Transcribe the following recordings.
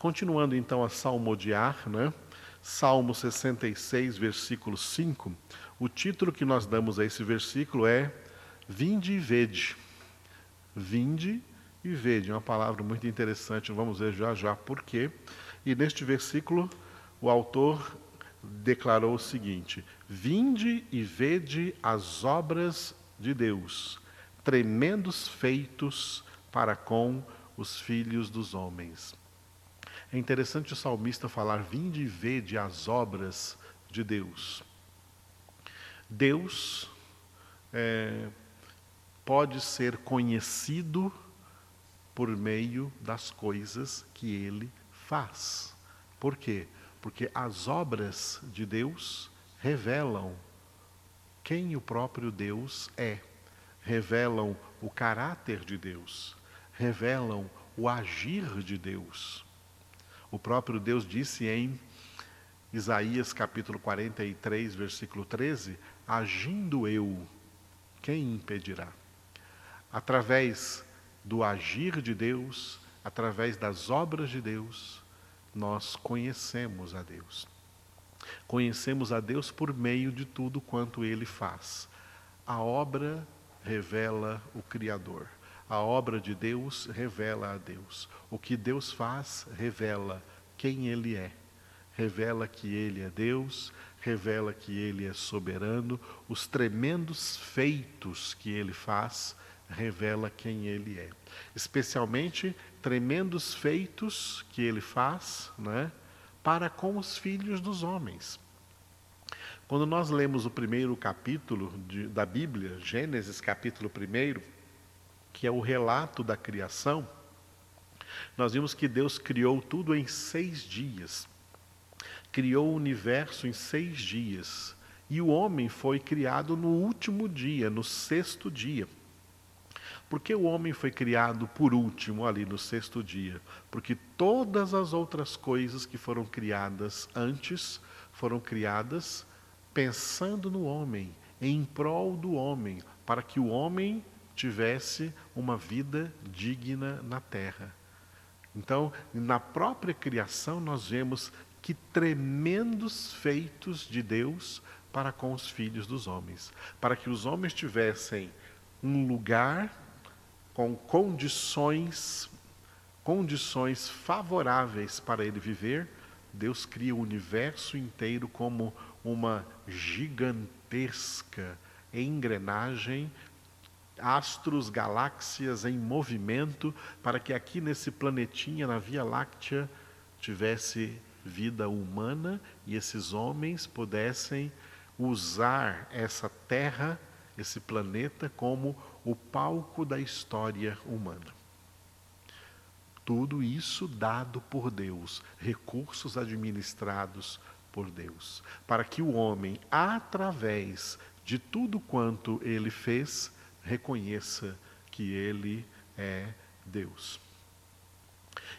Continuando então a salmodiar, né? Salmo 66, versículo 5, o título que nós damos a esse versículo é Vinde e vede. Vinde e vede, uma palavra muito interessante, vamos ver já já por quê. E neste versículo, o autor declarou o seguinte: Vinde e vede as obras de Deus, tremendos feitos para com os filhos dos homens. É interessante o salmista falar: Vinde e vede as obras de Deus. Deus é, pode ser conhecido por meio das coisas que ele faz. Por quê? Porque as obras de Deus revelam quem o próprio Deus é, revelam o caráter de Deus, revelam o agir de Deus. O próprio Deus disse em Isaías capítulo 43, versículo 13: Agindo eu, quem impedirá? Através do agir de Deus, através das obras de Deus, nós conhecemos a Deus. Conhecemos a Deus por meio de tudo quanto ele faz. A obra revela o Criador. A obra de Deus revela a Deus. O que Deus faz revela quem Ele é. Revela que Ele é Deus, revela que Ele é soberano. Os tremendos feitos que Ele faz revela quem Ele é. Especialmente tremendos feitos que Ele faz né, para com os filhos dos homens. Quando nós lemos o primeiro capítulo de, da Bíblia, Gênesis capítulo 1, que é o relato da criação, nós vimos que Deus criou tudo em seis dias. Criou o universo em seis dias. E o homem foi criado no último dia, no sexto dia. Por que o homem foi criado por último ali no sexto dia? Porque todas as outras coisas que foram criadas antes foram criadas pensando no homem, em prol do homem, para que o homem tivesse uma vida digna na terra. Então, na própria criação, nós vemos que tremendos feitos de Deus para com os filhos dos homens, para que os homens tivessem um lugar com condições condições favoráveis para ele viver, Deus cria o universo inteiro como uma gigantesca engrenagem astros, galáxias em movimento, para que aqui nesse planetinha, na Via Láctea, tivesse vida humana e esses homens pudessem usar essa Terra, esse planeta, como o palco da história humana. Tudo isso dado por Deus, recursos administrados por Deus, para que o homem, através de tudo quanto ele fez, reconheça que Ele é Deus.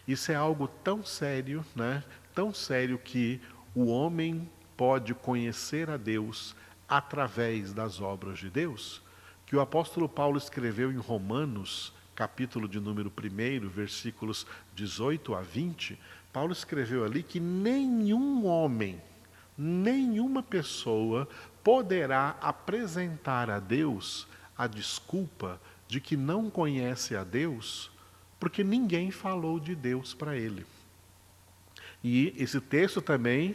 Isso é algo tão sério, né? tão sério que o homem pode conhecer a Deus através das obras de Deus, que o apóstolo Paulo escreveu em Romanos, capítulo de número 1, versículos 18 a 20. Paulo escreveu ali que nenhum homem, nenhuma pessoa poderá apresentar a Deus a desculpa de que não conhece a Deus porque ninguém falou de Deus para ele. E esse texto também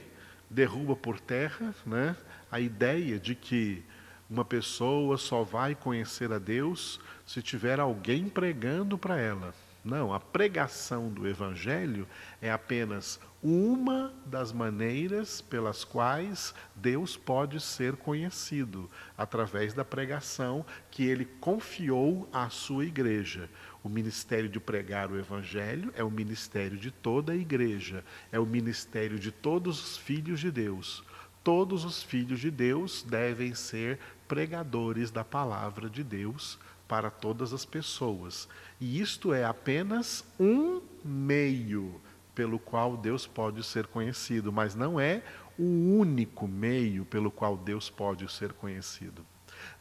derruba por terra né, a ideia de que uma pessoa só vai conhecer a Deus se tiver alguém pregando para ela. Não, a pregação do Evangelho é apenas uma das maneiras pelas quais Deus pode ser conhecido, através da pregação que ele confiou à sua igreja. O ministério de pregar o Evangelho é o ministério de toda a igreja, é o ministério de todos os filhos de Deus. Todos os filhos de Deus devem ser pregadores da palavra de Deus para todas as pessoas. E isto é apenas um meio pelo qual Deus pode ser conhecido, mas não é o único meio pelo qual Deus pode ser conhecido.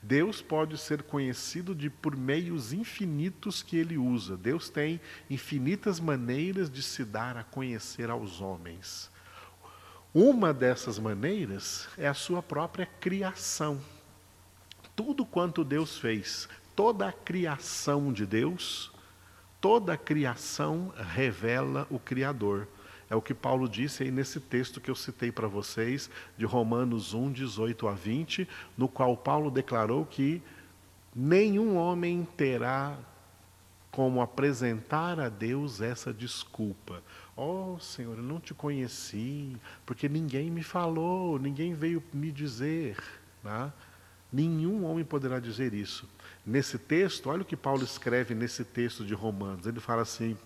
Deus pode ser conhecido de por meios infinitos que ele usa. Deus tem infinitas maneiras de se dar a conhecer aos homens. Uma dessas maneiras é a sua própria criação. Tudo quanto Deus fez, toda a criação de Deus, toda a criação revela o Criador. É o que Paulo disse aí nesse texto que eu citei para vocês, de Romanos 1, 18 a 20, no qual Paulo declarou que nenhum homem terá como apresentar a Deus essa desculpa. Oh, Senhor, eu não te conheci, porque ninguém me falou, ninguém veio me dizer. Né? Nenhum homem poderá dizer isso. Nesse texto, olha o que Paulo escreve nesse texto de Romanos. Ele fala assim: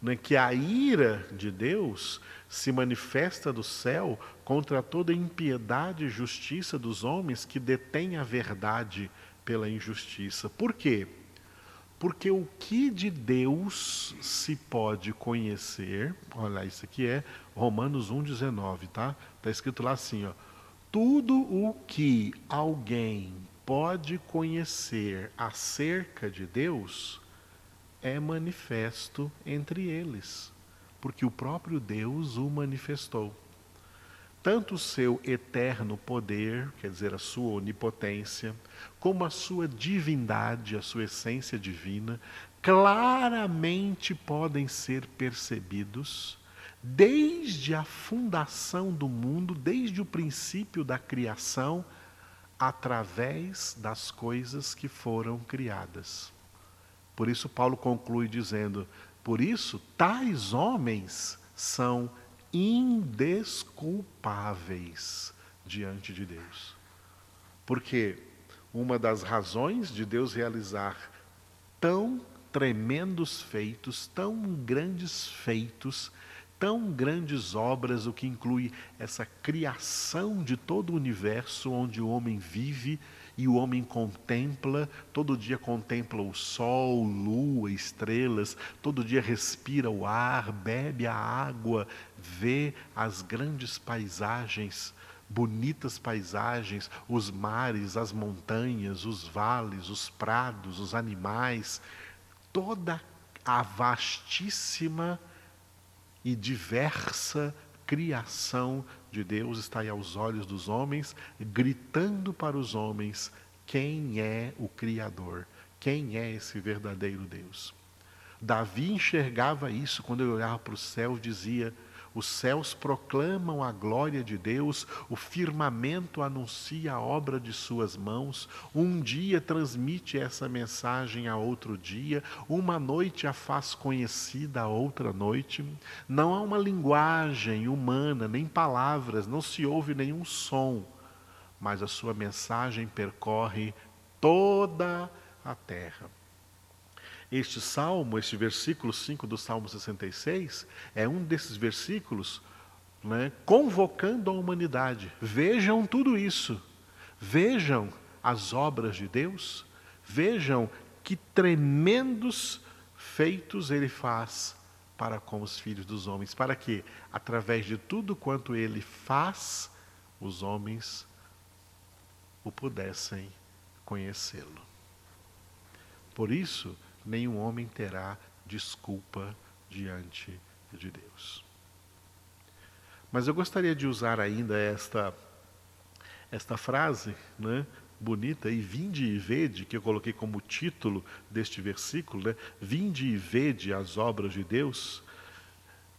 né, que a ira de Deus se manifesta do céu contra toda impiedade e justiça dos homens que detêm a verdade pela injustiça. Por quê? Porque o que de Deus se pode conhecer, olha, isso aqui é Romanos 1,19, tá? Está escrito lá assim, ó. Tudo o que alguém pode conhecer acerca de Deus é manifesto entre eles, porque o próprio Deus o manifestou. Tanto o seu eterno poder, quer dizer, a sua onipotência, como a sua divindade, a sua essência divina, claramente podem ser percebidos desde a fundação do mundo, desde o princípio da criação, através das coisas que foram criadas. Por isso, Paulo conclui dizendo: Por isso, tais homens são indesculpáveis diante de Deus. Porque uma das razões de Deus realizar tão tremendos feitos, tão grandes feitos, tão grandes obras, o que inclui essa criação de todo o universo onde o homem vive e o homem contempla, todo dia contempla o sol, lua, estrelas, todo dia respira o ar, bebe a água, vê as grandes paisagens, bonitas paisagens, os mares, as montanhas, os vales, os prados, os animais, toda a vastíssima e diversa criação de Deus está aí aos olhos dos homens, gritando para os homens quem é o Criador, quem é esse verdadeiro Deus. Davi enxergava isso quando ele olhava para o céu e dizia: os céus proclamam a glória de Deus, o firmamento anuncia a obra de suas mãos. Um dia transmite essa mensagem a outro dia, uma noite a faz conhecida a outra noite. Não há uma linguagem humana, nem palavras, não se ouve nenhum som, mas a sua mensagem percorre toda a terra. Este salmo, este versículo 5 do Salmo 66, é um desses versículos né, convocando a humanidade. Vejam tudo isso. Vejam as obras de Deus. Vejam que tremendos feitos ele faz para com os filhos dos homens, para que, através de tudo quanto ele faz, os homens o pudessem conhecê-lo. Por isso, nenhum homem terá desculpa diante de Deus. Mas eu gostaria de usar ainda esta, esta frase né, bonita, e vinde e vede, que eu coloquei como título deste versículo, né, vinde e vede as obras de Deus.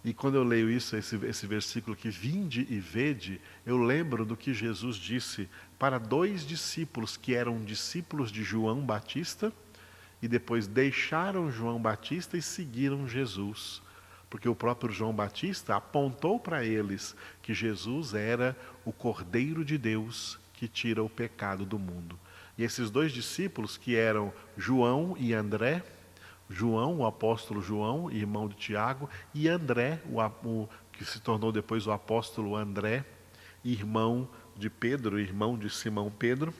E quando eu leio isso, esse, esse versículo que vinde e vede, eu lembro do que Jesus disse para dois discípulos que eram discípulos de João Batista e depois deixaram João Batista e seguiram Jesus. Porque o próprio João Batista apontou para eles que Jesus era o Cordeiro de Deus que tira o pecado do mundo. E esses dois discípulos, que eram João e André, João, o apóstolo João, irmão de Tiago, e André, o, o, que se tornou depois o apóstolo André, irmão de Pedro, irmão de Simão Pedro,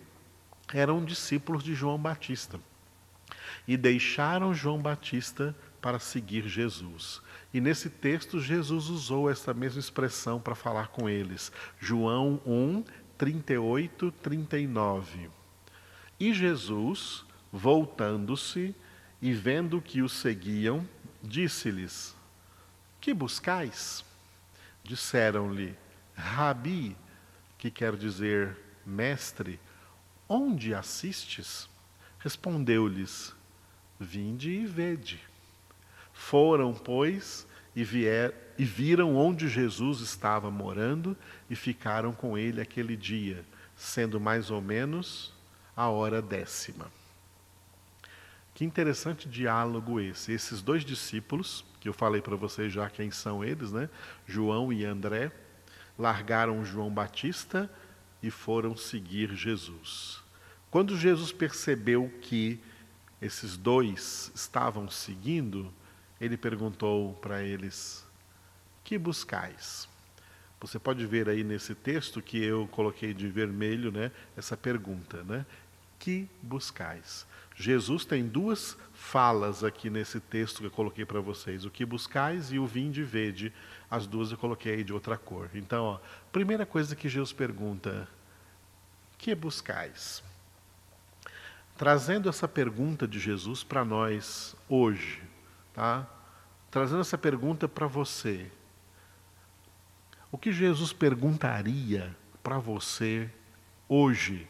eram discípulos de João Batista e deixaram João Batista para seguir Jesus. E nesse texto, Jesus usou essa mesma expressão para falar com eles. João 1, 38, 39. E Jesus, voltando-se e vendo que o seguiam, disse-lhes: Que buscais? Disseram-lhe: Rabi, que quer dizer mestre, onde assistes? Respondeu-lhes: Vinde e vede. Foram, pois, e, vier, e viram onde Jesus estava morando e ficaram com ele aquele dia, sendo mais ou menos a hora décima. Que interessante diálogo esse. Esses dois discípulos, que eu falei para vocês já quem são eles, né? João e André, largaram João Batista e foram seguir Jesus. Quando Jesus percebeu que esses dois estavam seguindo, ele perguntou para eles: Que buscais? Você pode ver aí nesse texto que eu coloquei de vermelho, né, essa pergunta, né? Que buscais? Jesus tem duas falas aqui nesse texto que eu coloquei para vocês: o que buscais e o vinde vede. As duas eu coloquei de outra cor. Então, ó, primeira coisa que Jesus pergunta: que buscais? Trazendo essa pergunta de Jesus para nós hoje, tá? Trazendo essa pergunta para você. O que Jesus perguntaria para você hoje?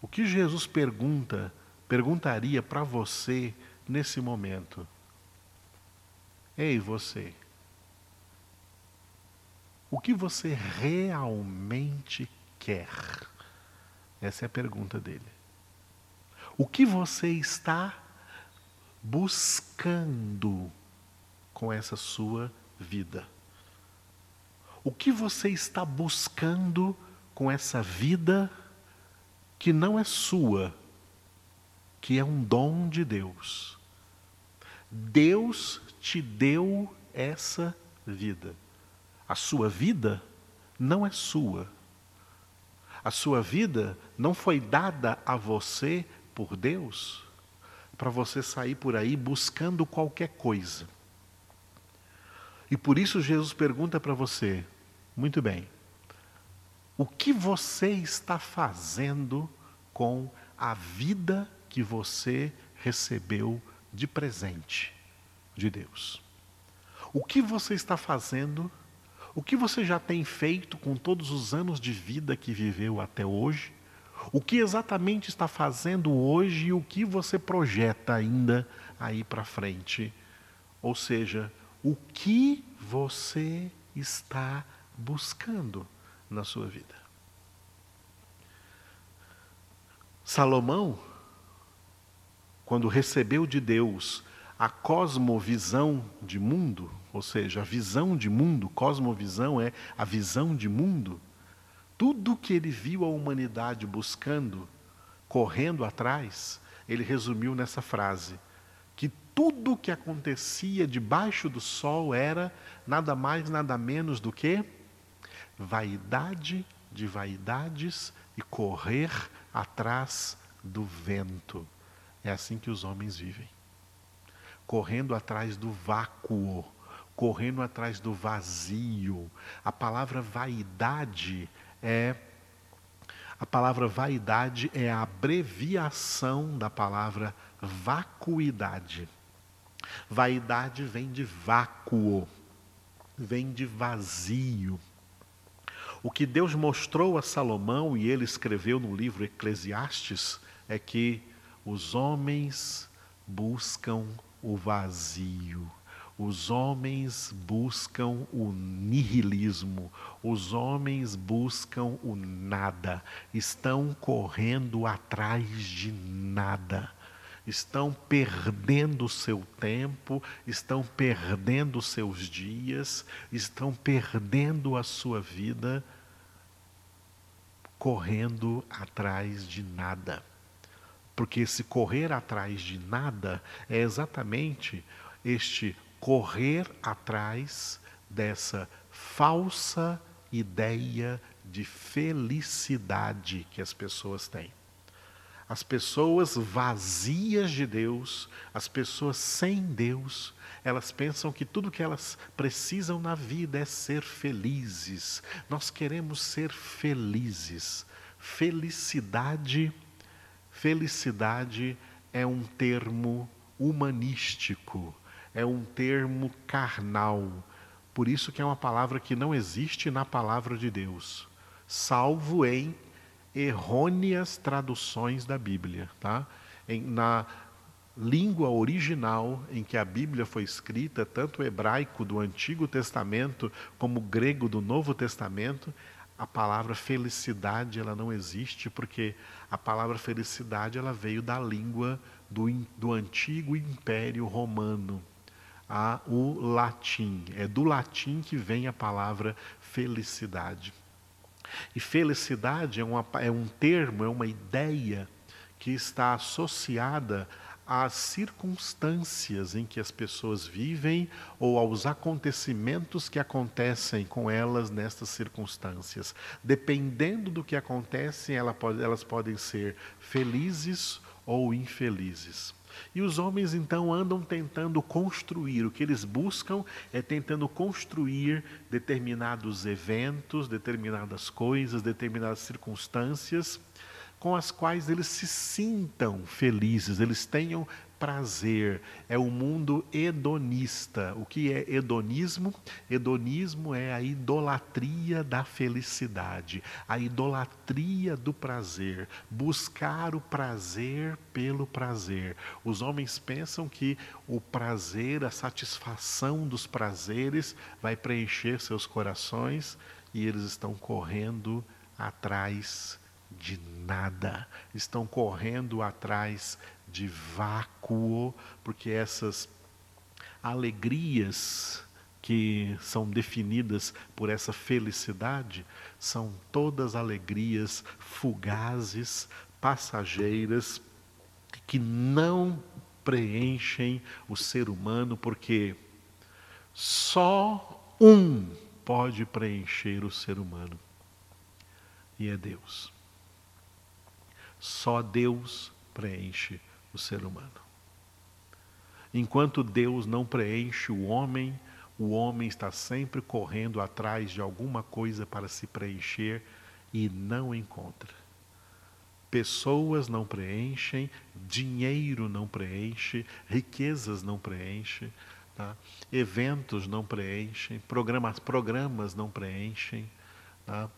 O que Jesus pergunta, perguntaria para você nesse momento? Ei, você. O que você realmente quer? Essa é a pergunta dele. O que você está buscando com essa sua vida? O que você está buscando com essa vida que não é sua, que é um dom de Deus? Deus te deu essa vida. A sua vida não é sua. A sua vida não foi dada a você por Deus para você sair por aí buscando qualquer coisa. E por isso Jesus pergunta para você: muito bem, o que você está fazendo com a vida que você recebeu de presente de Deus? O que você está fazendo? O que você já tem feito com todos os anos de vida que viveu até hoje? O que exatamente está fazendo hoje e o que você projeta ainda aí para frente? Ou seja, o que você está buscando na sua vida? Salomão, quando recebeu de Deus a cosmovisão de mundo, ou seja, a visão de mundo, cosmovisão é a visão de mundo, tudo que ele viu a humanidade buscando, correndo atrás, ele resumiu nessa frase: que tudo que acontecia debaixo do sol era nada mais, nada menos do que vaidade de vaidades e correr atrás do vento. É assim que os homens vivem. Correndo atrás do vácuo, correndo atrás do vazio. A palavra vaidade é a palavra vaidade é a abreviação da palavra vacuidade. Vaidade vem de vácuo, vem de vazio. O que Deus mostrou a Salomão e ele escreveu no livro Eclesiastes é que os homens buscam o vazio os homens buscam o nihilismo, os homens buscam o nada, estão correndo atrás de nada, estão perdendo seu tempo, estão perdendo seus dias, estão perdendo a sua vida correndo atrás de nada. Porque esse correr atrás de nada é exatamente este correr atrás dessa falsa ideia de felicidade que as pessoas têm. As pessoas vazias de Deus, as pessoas sem Deus, elas pensam que tudo que elas precisam na vida é ser felizes. Nós queremos ser felizes. Felicidade, Felicidade é um termo humanístico, é um termo carnal. Por isso que é uma palavra que não existe na palavra de Deus, salvo em errôneas traduções da Bíblia, tá? Em, na língua original em que a Bíblia foi escrita, tanto o hebraico do Antigo Testamento como o grego do Novo Testamento, a palavra felicidade ela não existe porque a palavra felicidade ela veio da língua do, do antigo Império Romano, a, o latim. É do latim que vem a palavra felicidade. E felicidade é, uma, é um termo, é uma ideia que está associada às circunstâncias em que as pessoas vivem ou aos acontecimentos que acontecem com elas nestas circunstâncias. Dependendo do que acontece, elas podem ser felizes ou infelizes. E os homens então andam tentando construir, o que eles buscam é tentando construir determinados eventos, determinadas coisas, determinadas circunstâncias com as quais eles se sintam felizes, eles tenham prazer. É o mundo hedonista. O que é hedonismo? Hedonismo é a idolatria da felicidade, a idolatria do prazer, buscar o prazer pelo prazer. Os homens pensam que o prazer, a satisfação dos prazeres vai preencher seus corações e eles estão correndo atrás de nada, estão correndo atrás de vácuo, porque essas alegrias que são definidas por essa felicidade são todas alegrias fugazes, passageiras, que não preenchem o ser humano, porque só um pode preencher o ser humano, e é Deus. Só Deus preenche o ser humano. Enquanto Deus não preenche o homem, o homem está sempre correndo atrás de alguma coisa para se preencher e não encontra. Pessoas não preenchem, dinheiro não preenche, riquezas não preenchem, tá? eventos não preenchem, programas, programas não preenchem. Tá?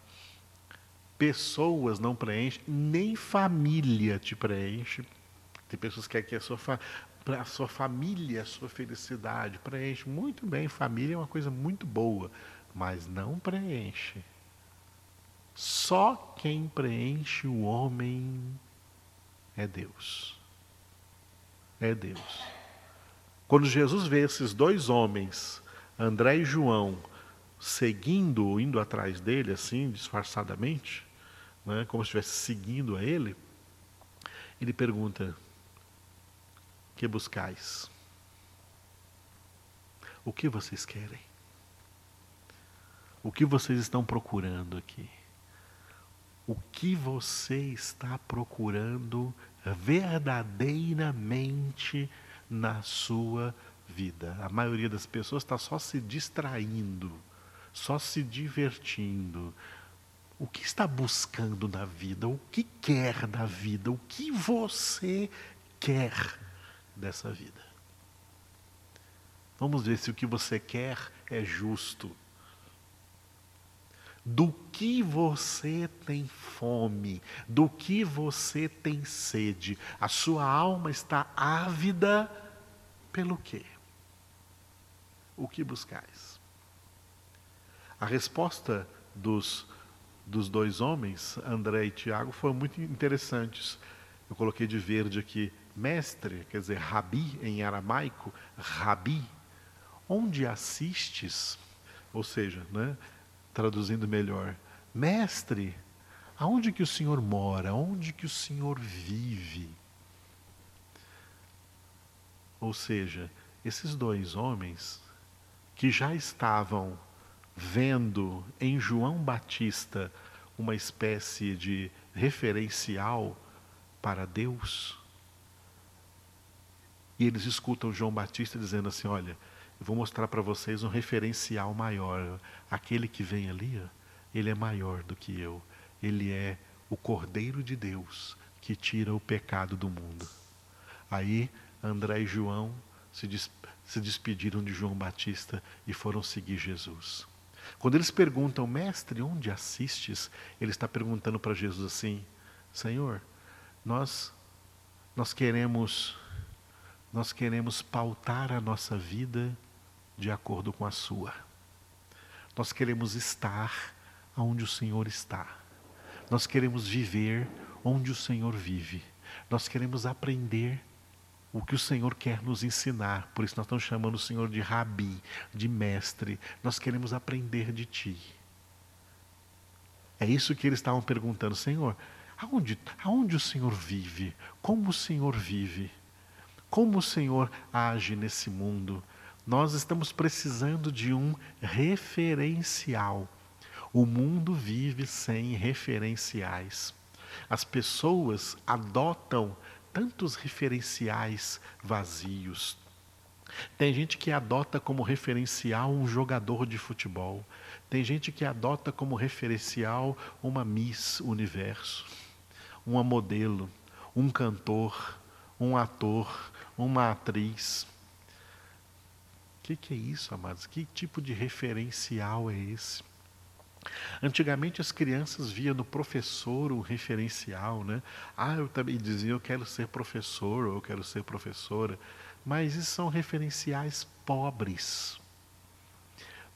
Pessoas não preenchem, nem família te preenche. Tem pessoas que querem que a sua, a sua família, a sua felicidade preenche. Muito bem, família é uma coisa muito boa, mas não preenche. Só quem preenche o homem é Deus. É Deus. Quando Jesus vê esses dois homens, André e João, seguindo, indo atrás dele, assim, disfarçadamente, né, como se estivesse seguindo a ele, ele pergunta: Que buscais? O que vocês querem? O que vocês estão procurando aqui? O que você está procurando verdadeiramente na sua vida? A maioria das pessoas está só se distraindo só se divertindo. O que está buscando na vida? O que quer da vida? O que você quer dessa vida? Vamos ver se o que você quer é justo. Do que você tem fome, do que você tem sede, a sua alma está ávida pelo quê? O que buscais? A resposta dos, dos dois homens, André e Tiago, foram muito interessantes. Eu coloquei de verde aqui, mestre, quer dizer, rabi em aramaico, rabi, onde assistes? Ou seja, né, traduzindo melhor, mestre, aonde que o Senhor mora? Onde que o Senhor vive? Ou seja, esses dois homens que já estavam vendo em João Batista uma espécie de referencial para Deus. E eles escutam João Batista dizendo assim: Olha, eu vou mostrar para vocês um referencial maior. Aquele que vem ali, ele é maior do que eu. Ele é o Cordeiro de Deus que tira o pecado do mundo. Aí André e João se, des se despediram de João Batista e foram seguir Jesus. Quando eles perguntam, mestre, onde assistes? Ele está perguntando para Jesus assim: Senhor, nós nós queremos nós queremos pautar a nossa vida de acordo com a sua. Nós queremos estar onde o Senhor está. Nós queremos viver onde o Senhor vive. Nós queremos aprender o que o Senhor quer nos ensinar. Por isso nós estamos chamando o Senhor de rabi, de mestre. Nós queremos aprender de ti. É isso que eles estavam perguntando, Senhor, aonde, aonde o Senhor vive? Como o Senhor vive? Como o Senhor age nesse mundo? Nós estamos precisando de um referencial. O mundo vive sem referenciais. As pessoas adotam tantos referenciais vazios. Tem gente que adota como referencial um jogador de futebol. Tem gente que adota como referencial uma Miss Universo, uma modelo, um cantor, um ator, uma atriz. O que, que é isso, amados? Que tipo de referencial é esse? Antigamente as crianças viam no professor um referencial, né? Ah, eu também dizia, eu quero ser professor ou eu quero ser professora. Mas isso são referenciais pobres.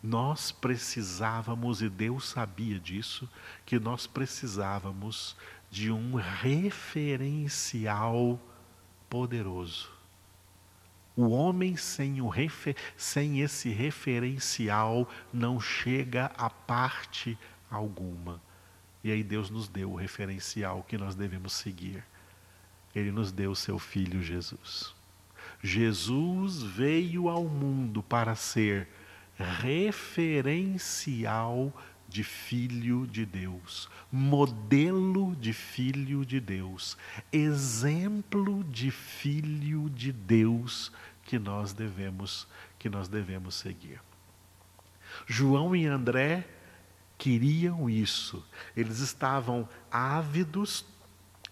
Nós precisávamos, e Deus sabia disso, que nós precisávamos de um referencial poderoso. O homem sem, o refer, sem esse referencial não chega a parte alguma. E aí Deus nos deu o referencial que nós devemos seguir. Ele nos deu o seu filho Jesus. Jesus veio ao mundo para ser referencial de filho de Deus, modelo de filho de Deus, exemplo de filho de Deus que nós devemos que nós devemos seguir. João e André queriam isso. Eles estavam ávidos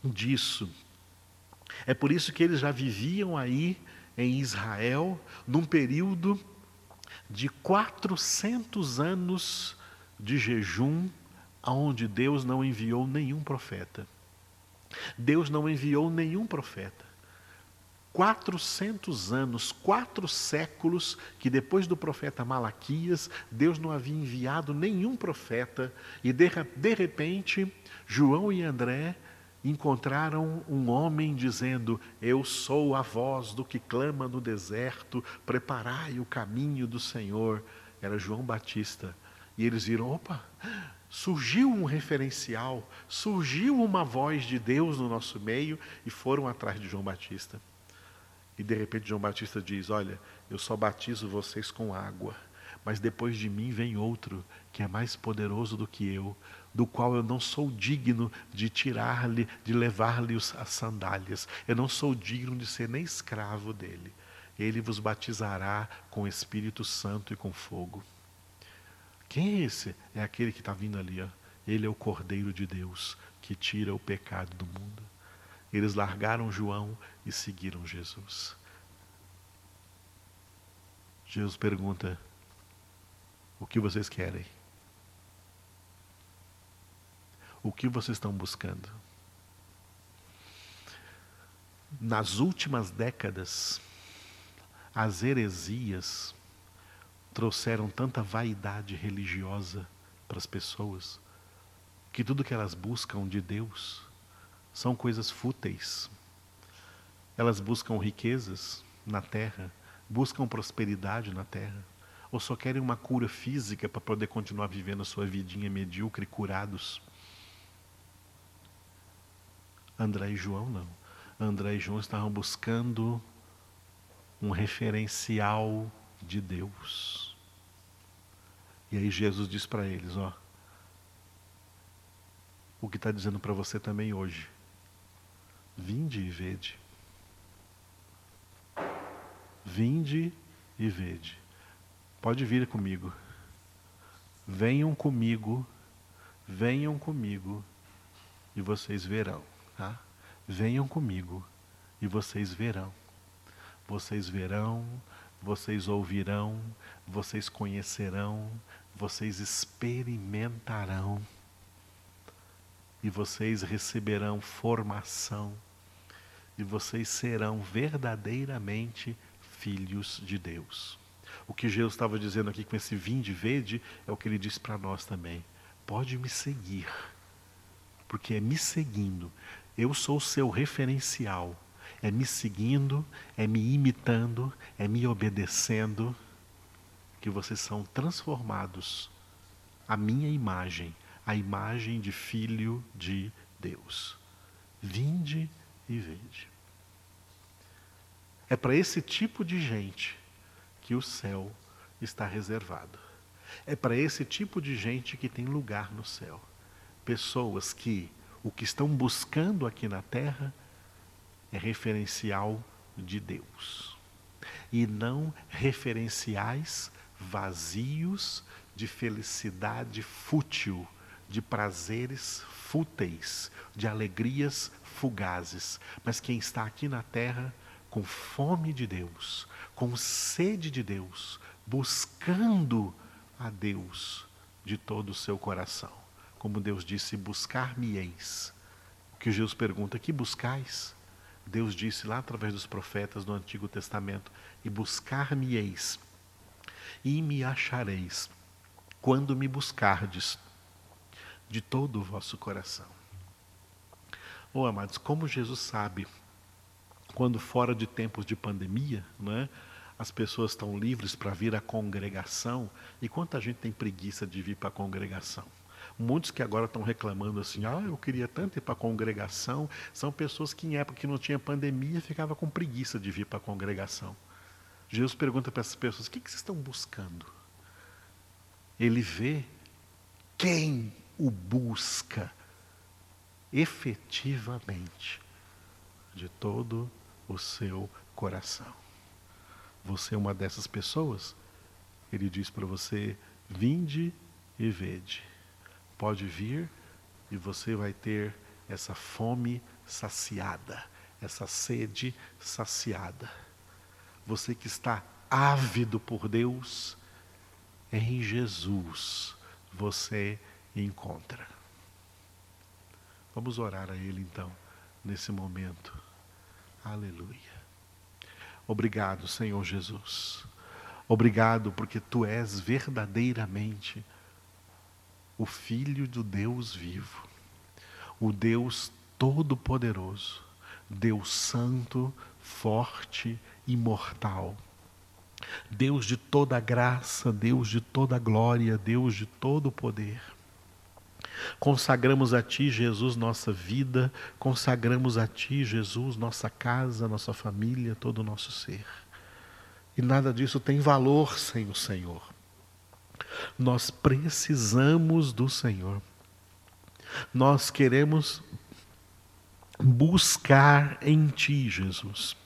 disso. É por isso que eles já viviam aí em Israel num período de 400 anos de jejum, onde Deus não enviou nenhum profeta. Deus não enviou nenhum profeta. 400 anos, quatro séculos, que depois do profeta Malaquias, Deus não havia enviado nenhum profeta, e de, de repente, João e André encontraram um homem dizendo: Eu sou a voz do que clama no deserto, preparai o caminho do Senhor. Era João Batista. E eles viram: opa, surgiu um referencial, surgiu uma voz de Deus no nosso meio e foram atrás de João Batista. E de repente João Batista diz: Olha, eu só batizo vocês com água, mas depois de mim vem outro que é mais poderoso do que eu, do qual eu não sou digno de tirar-lhe, de levar-lhe as sandálias. Eu não sou digno de ser nem escravo dele. Ele vos batizará com Espírito Santo e com fogo. Quem é esse? É aquele que está vindo ali. Ó. Ele é o Cordeiro de Deus que tira o pecado do mundo. Eles largaram João e seguiram Jesus. Jesus pergunta: O que vocês querem? O que vocês estão buscando? Nas últimas décadas, as heresias trouxeram tanta vaidade religiosa para as pessoas que tudo que elas buscam de Deus são coisas fúteis. Elas buscam riquezas na terra, buscam prosperidade na terra, ou só querem uma cura física para poder continuar vivendo a sua vidinha medíocre, curados. André e João não. André e João estavam buscando um referencial de Deus. E aí Jesus diz para eles, ó, o que está dizendo para você também hoje. Vinde e vede. Vinde e vede. Pode vir comigo. Venham comigo, venham comigo e vocês verão. Tá? venham comigo e vocês verão. Vocês verão, vocês ouvirão, vocês conhecerão, vocês experimentarão e vocês receberão formação e vocês serão verdadeiramente filhos de Deus. O que Jesus estava dizendo aqui com esse vinde verde é o que ele disse para nós também. Pode me seguir, porque é me seguindo. Eu sou o seu referencial. É me seguindo, é me imitando, é me obedecendo, que vocês são transformados à minha imagem, a imagem de filho de Deus. Vinde e vede. É para esse tipo de gente que o céu está reservado. É para esse tipo de gente que tem lugar no céu. Pessoas que o que estão buscando aqui na terra é referencial de Deus. E não referenciais vazios de felicidade fútil, de prazeres fúteis, de alegrias fugazes. Mas quem está aqui na terra com fome de Deus, com sede de Deus, buscando a Deus de todo o seu coração. Como Deus disse: Buscar-me-eis. O que Jesus pergunta: Que buscais? Deus disse lá através dos profetas do Antigo Testamento: E buscar-me-eis, e me achareis, quando me buscardes de todo o vosso coração. Oh, amados, como Jesus sabe quando fora de tempos de pandemia, né, as pessoas estão livres para vir à congregação, e quanta gente tem preguiça de vir para a congregação? Muitos que agora estão reclamando assim, ah, eu queria tanto ir para a congregação, são pessoas que em época que não tinha pandemia ficava com preguiça de vir para a congregação. Jesus pergunta para essas pessoas, o que, que vocês estão buscando? Ele vê quem o busca efetivamente de todo o seu coração. Você é uma dessas pessoas? Ele diz para você: vinde e vede. Pode vir e você vai ter essa fome saciada, essa sede saciada. Você que está ávido por Deus, em Jesus você encontra. Vamos orar a Ele então, nesse momento. Aleluia. Obrigado, Senhor Jesus. Obrigado porque tu és verdadeiramente o Filho do Deus vivo, o Deus Todo-Poderoso, Deus Santo, forte, imortal. Deus de toda graça, Deus de toda glória, Deus de todo poder. Consagramos a Ti, Jesus, nossa vida, consagramos a Ti, Jesus, nossa casa, nossa família, todo o nosso ser. E nada disso tem valor sem o Senhor. Nós precisamos do Senhor. Nós queremos buscar em Ti, Jesus,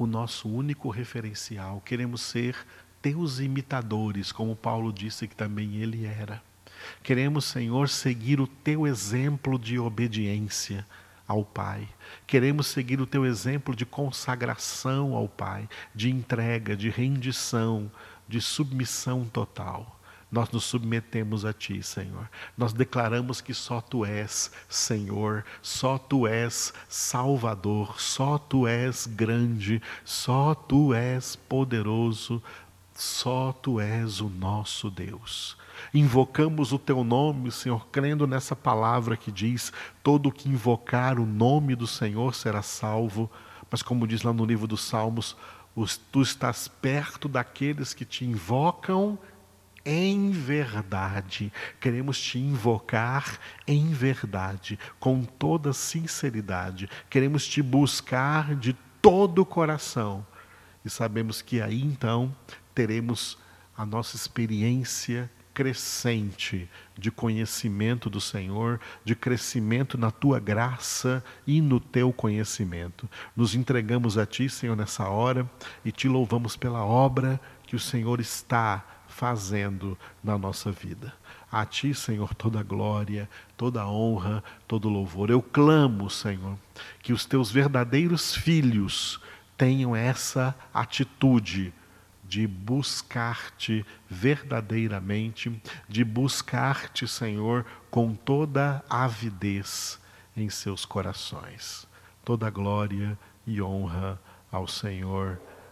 o nosso único referencial. Queremos ser Teus imitadores, como Paulo disse que também ele era. Queremos, Senhor, seguir o teu exemplo de obediência ao Pai. Queremos seguir o teu exemplo de consagração ao Pai, de entrega, de rendição, de submissão total. Nós nos submetemos a Ti, Senhor. Nós declaramos que só Tu és Senhor, só Tu és Salvador, só Tu és grande, só Tu és poderoso, só Tu és o nosso Deus invocamos o teu nome, Senhor, crendo nessa palavra que diz: todo que invocar o nome do Senhor será salvo. Mas, como diz lá no livro dos Salmos, tu estás perto daqueles que te invocam em verdade. Queremos te invocar em verdade, com toda sinceridade. Queremos te buscar de todo o coração. E sabemos que aí então teremos a nossa experiência crescente de conhecimento do Senhor, de crescimento na tua graça e no teu conhecimento. Nos entregamos a ti, Senhor, nessa hora e te louvamos pela obra que o Senhor está fazendo na nossa vida. A Ti, Senhor, toda glória, toda honra, todo louvor. Eu clamo, Senhor, que os Teus verdadeiros filhos tenham essa atitude de buscar-te verdadeiramente, de buscar-te, Senhor, com toda avidez em seus corações. Toda glória e honra ao Senhor